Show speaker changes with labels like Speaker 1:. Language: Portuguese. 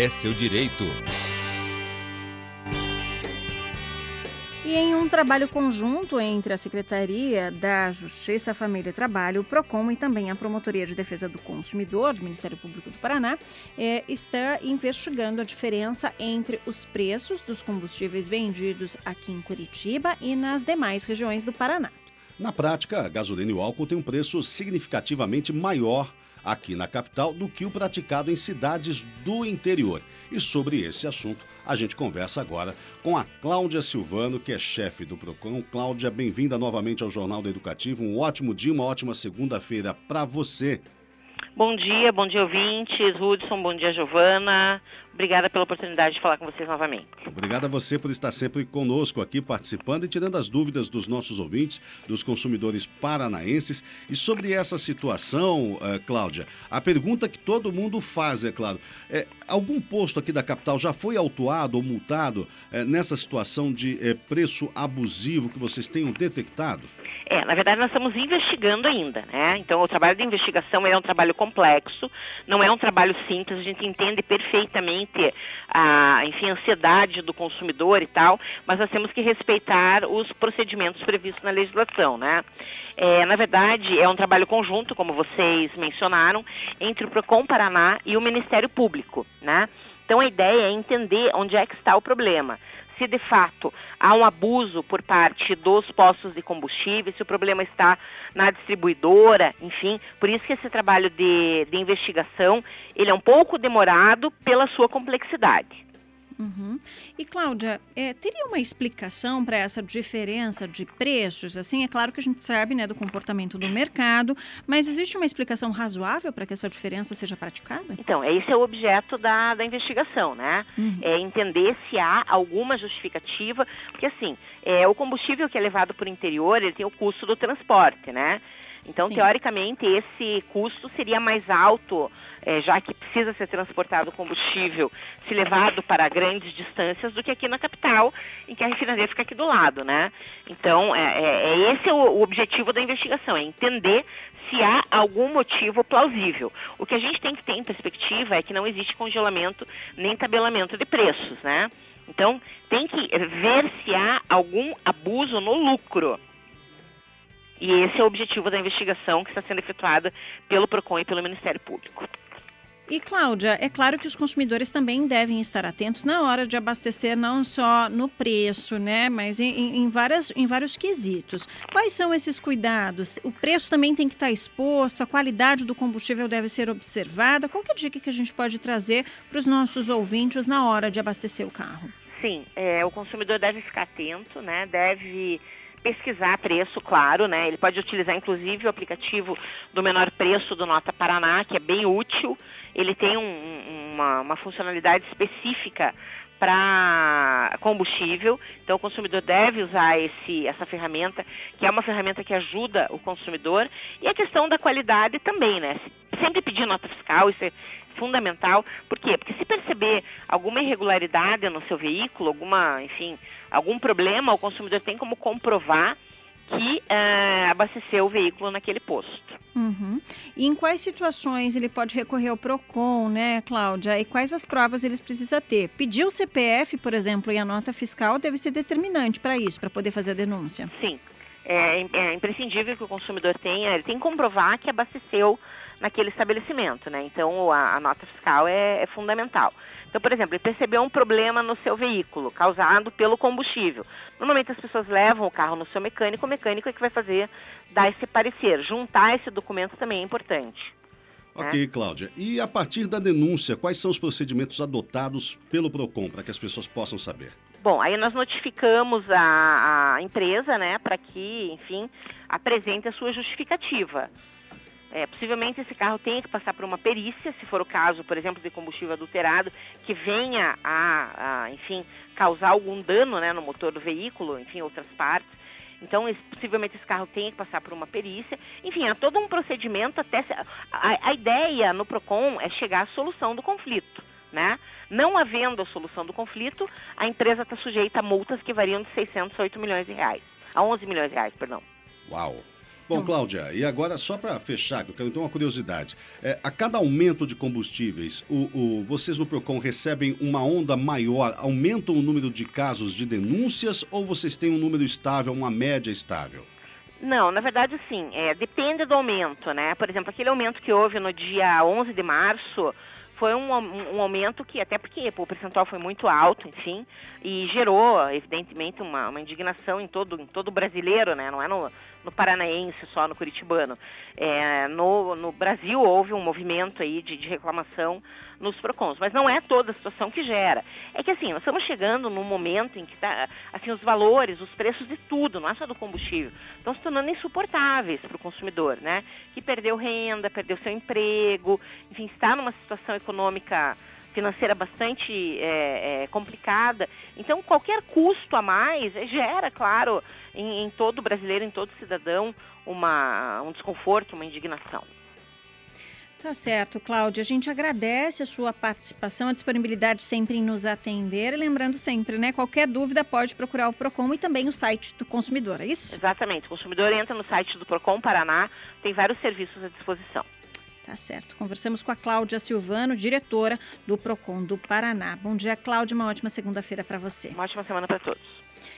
Speaker 1: é seu direito.
Speaker 2: E em um trabalho conjunto entre a Secretaria da Justiça, Família e Trabalho, o PROCON e também a Promotoria de Defesa do Consumidor do Ministério Público do Paraná, é, está investigando a diferença entre os preços dos combustíveis vendidos aqui em Curitiba e nas demais regiões do Paraná.
Speaker 3: Na prática, a gasolina e o álcool têm um preço significativamente maior aqui na capital do que o praticado em cidades do interior. E sobre esse assunto, a gente conversa agora com a Cláudia Silvano, que é chefe do PROCON. Cláudia, bem-vinda novamente ao Jornal do Educativo. Um ótimo dia, uma ótima segunda-feira para você.
Speaker 4: Bom dia, bom dia ouvintes, Hudson, bom dia Giovana. Obrigada pela oportunidade de falar com vocês novamente.
Speaker 3: Obrigado a você por estar sempre conosco aqui participando e tirando as dúvidas dos nossos ouvintes, dos consumidores paranaenses. E sobre essa situação, uh, Cláudia, a pergunta que todo mundo faz, é claro, é, algum posto aqui da capital já foi autuado ou multado uh, nessa situação de uh, preço abusivo que vocês tenham detectado?
Speaker 4: É, na verdade nós estamos investigando ainda, né? Então o trabalho de investigação é um trabalho complexo, não é um trabalho simples, a gente entende perfeitamente a, enfim, a ansiedade do consumidor e tal, mas nós temos que respeitar os procedimentos previstos na legislação, né? É, na verdade, é um trabalho conjunto, como vocês mencionaram, entre o PROCON Paraná e o Ministério Público, né? Então a ideia é entender onde é que está o problema se de fato há um abuso por parte dos postos de combustível, se o problema está na distribuidora, enfim, por isso que esse trabalho de, de investigação ele é um pouco demorado pela sua complexidade.
Speaker 2: Uhum. E Cláudia, é, teria uma explicação para essa diferença de preços? Assim, é claro que a gente sabe né, do comportamento do mercado, mas existe uma explicação razoável para que essa diferença seja praticada?
Speaker 4: Então, esse é o objeto da, da investigação, né? Uhum. É entender se há alguma justificativa, porque assim, é, o combustível que é levado por interior, ele tem o custo do transporte, né? Então, Sim. teoricamente, esse custo seria mais alto, é, já que precisa ser transportado combustível, se levado para grandes distâncias, do que aqui na capital, em que a refinaria fica aqui do lado, né? Então, é, é, é esse o, o objetivo da investigação, é entender se há algum motivo plausível. O que a gente tem que ter em perspectiva é que não existe congelamento nem tabelamento de preços, né? Então, tem que ver se há algum abuso no lucro. E esse é o objetivo da investigação que está sendo efetuada pelo PROCON e pelo Ministério Público.
Speaker 2: E Cláudia, é claro que os consumidores também devem estar atentos na hora de abastecer, não só no preço, né, mas em, em, várias, em vários quesitos. Quais são esses cuidados? O preço também tem que estar exposto, a qualidade do combustível deve ser observada. Qual que é a dica que a gente pode trazer para os nossos ouvintes na hora de abastecer o carro?
Speaker 4: Sim, é, o consumidor deve ficar atento, né, deve pesquisar preço, claro, né? Ele pode utilizar inclusive o aplicativo do menor preço do Nota Paraná, que é bem útil. Ele tem um, uma, uma funcionalidade específica para combustível. Então, o consumidor deve usar esse, essa ferramenta, que é uma ferramenta que ajuda o consumidor. E a questão da qualidade também, né? Sempre pedir nota fiscal, isso é fundamental. Por quê? Porque se perceber alguma irregularidade no seu veículo, alguma, enfim, algum problema, o consumidor tem como comprovar que uh, abasteceu o veículo naquele posto.
Speaker 2: Uhum. E em quais situações ele pode recorrer ao PROCON, né, Cláudia? E quais as provas eles precisa ter? Pedir o CPF, por exemplo, e a nota fiscal deve ser determinante para isso, para poder fazer a denúncia.
Speaker 4: Sim. É, é, imprescindível que o consumidor tenha, ele tem que comprovar que abasteceu naquele estabelecimento, né? Então a, a nota fiscal é, é fundamental. Então, por exemplo, ele percebeu um problema no seu veículo causado pelo combustível. Normalmente as pessoas levam o carro no seu mecânico, o mecânico é que vai fazer dar esse parecer. Juntar esse documento também é importante.
Speaker 3: Ok, né? Cláudia. E a partir da denúncia, quais são os procedimentos adotados pelo PROCON para que as pessoas possam saber?
Speaker 4: Bom, aí nós notificamos a, a empresa, né, para que, enfim, apresente a sua justificativa. É, possivelmente esse carro tenha que passar por uma perícia, se for o caso, por exemplo, de combustível adulterado, que venha a, a enfim, causar algum dano né, no motor do veículo, enfim, outras partes. Então, esse, possivelmente esse carro tenha que passar por uma perícia. Enfim, há todo um procedimento até... Se, a, a ideia no PROCON é chegar à solução do conflito, né? Não havendo a solução do conflito, a empresa está sujeita a multas que variam de 600 a 8 milhões de reais. A 11 milhões de reais, perdão.
Speaker 3: Uau! Bom, Cláudia, e agora só para fechar, que eu quero ter uma curiosidade. É, a cada aumento de combustíveis, o, o, vocês no PROCON recebem uma onda maior, aumentam o número de casos de denúncias ou vocês têm um número estável, uma média estável?
Speaker 4: Não, na verdade, sim. É, depende do aumento, né? Por exemplo, aquele aumento que houve no dia 11 de março foi um, um, aumento que, até porque o percentual foi muito alto, enfim, e gerou, evidentemente, uma, uma indignação em todo, em todo brasileiro, né? Não é no, no paranaense só, no curitibano. É, no, no Brasil houve um movimento aí de, de reclamação nos PROCONs, mas não é toda a situação que gera. É que assim, nós estamos chegando num momento em que tá, assim, os valores, os preços de tudo, não é só do combustível, estão se tornando insuportáveis para o consumidor, né? Que perdeu renda, perdeu seu emprego, enfim, está numa situação econômica financeira bastante é, é, complicada. Então, qualquer custo a mais gera, claro, em, em todo brasileiro, em todo cidadão, uma, um desconforto, uma indignação.
Speaker 2: Tá certo, Cláudia. A gente agradece a sua participação, a disponibilidade sempre em nos atender. Lembrando sempre, né? Qualquer dúvida pode procurar o PROCON e também o site do consumidor, é isso?
Speaker 4: Exatamente. O consumidor entra no site do PROCON Paraná, tem vários serviços à disposição.
Speaker 2: Tá certo. Conversamos com a Cláudia Silvano, diretora do PROCON do Paraná. Bom dia, Cláudia. Uma ótima segunda-feira para você.
Speaker 4: Uma ótima semana para todos.